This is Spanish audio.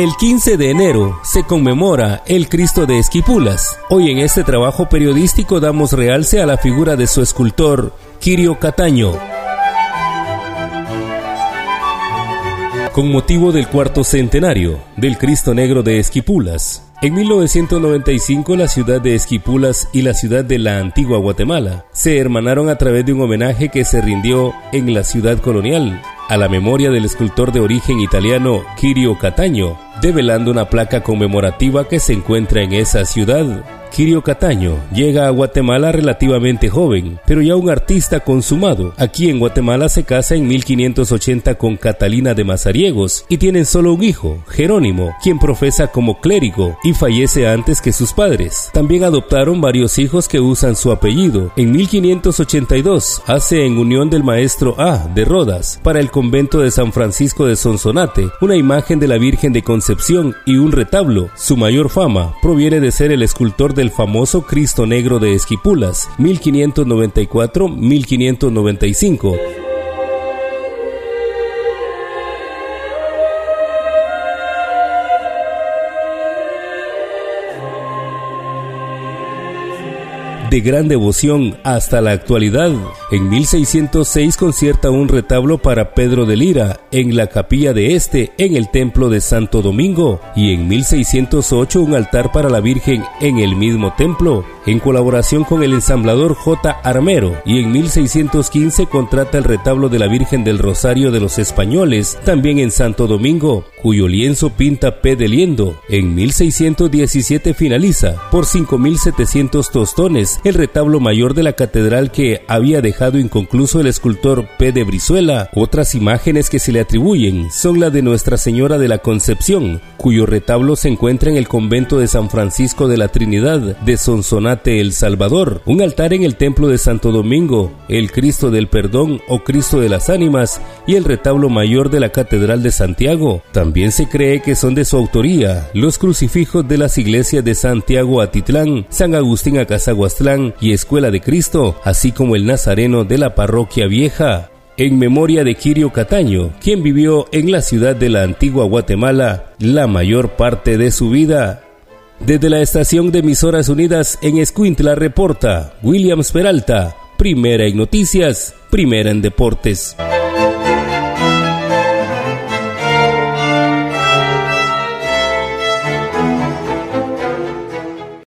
El 15 de enero se conmemora el Cristo de Esquipulas. Hoy en este trabajo periodístico damos realce a la figura de su escultor, Kirio Cataño. Con motivo del cuarto centenario del Cristo Negro de Esquipulas, en 1995 la ciudad de Esquipulas y la ciudad de la antigua Guatemala se hermanaron a través de un homenaje que se rindió en la ciudad colonial a la memoria del escultor de origen italiano Kirio Cataño, develando una placa conmemorativa que se encuentra en esa ciudad. Kirio Cataño llega a Guatemala relativamente joven, pero ya un artista consumado. Aquí en Guatemala se casa en 1580 con Catalina de Mazariegos y tienen solo un hijo, Jerónimo, quien profesa como clérigo y fallece antes que sus padres. También adoptaron varios hijos que usan su apellido. En 1582 hace en unión del maestro A de Rodas para el convento de San Francisco de Sonsonate una imagen de la Virgen de Concepción y un retablo. Su mayor fama proviene de ser el escultor del famoso Cristo Negro de Esquipulas, 1594-1595. de gran devoción hasta la actualidad. En 1606 concierta un retablo para Pedro de Lira en la capilla de este en el templo de Santo Domingo y en 1608 un altar para la Virgen en el mismo templo en colaboración con el ensamblador J. Armero y en 1615 contrata el retablo de la Virgen del Rosario de los Españoles también en Santo Domingo cuyo lienzo pinta P. de Liendo. En 1617 finaliza por 5.700 tostones el retablo mayor de la catedral que había dejado inconcluso el escultor P. de Brizuela. Otras imágenes que se le atribuyen son la de Nuestra Señora de la Concepción, cuyo retablo se encuentra en el convento de San Francisco de la Trinidad de Sonsonate, El Salvador, un altar en el templo de Santo Domingo, el Cristo del Perdón o Cristo de las Ánimas y el retablo mayor de la Catedral de Santiago. También se cree que son de su autoría los crucifijos de las iglesias de Santiago Atitlán, San Agustín Acazaguastlán, y Escuela de Cristo, así como el Nazareno de la Parroquia Vieja, en memoria de Kirio Cataño, quien vivió en la ciudad de la antigua Guatemala la mayor parte de su vida. Desde la estación de emisoras unidas en Escuintla reporta Williams Peralta, primera en noticias, primera en deportes.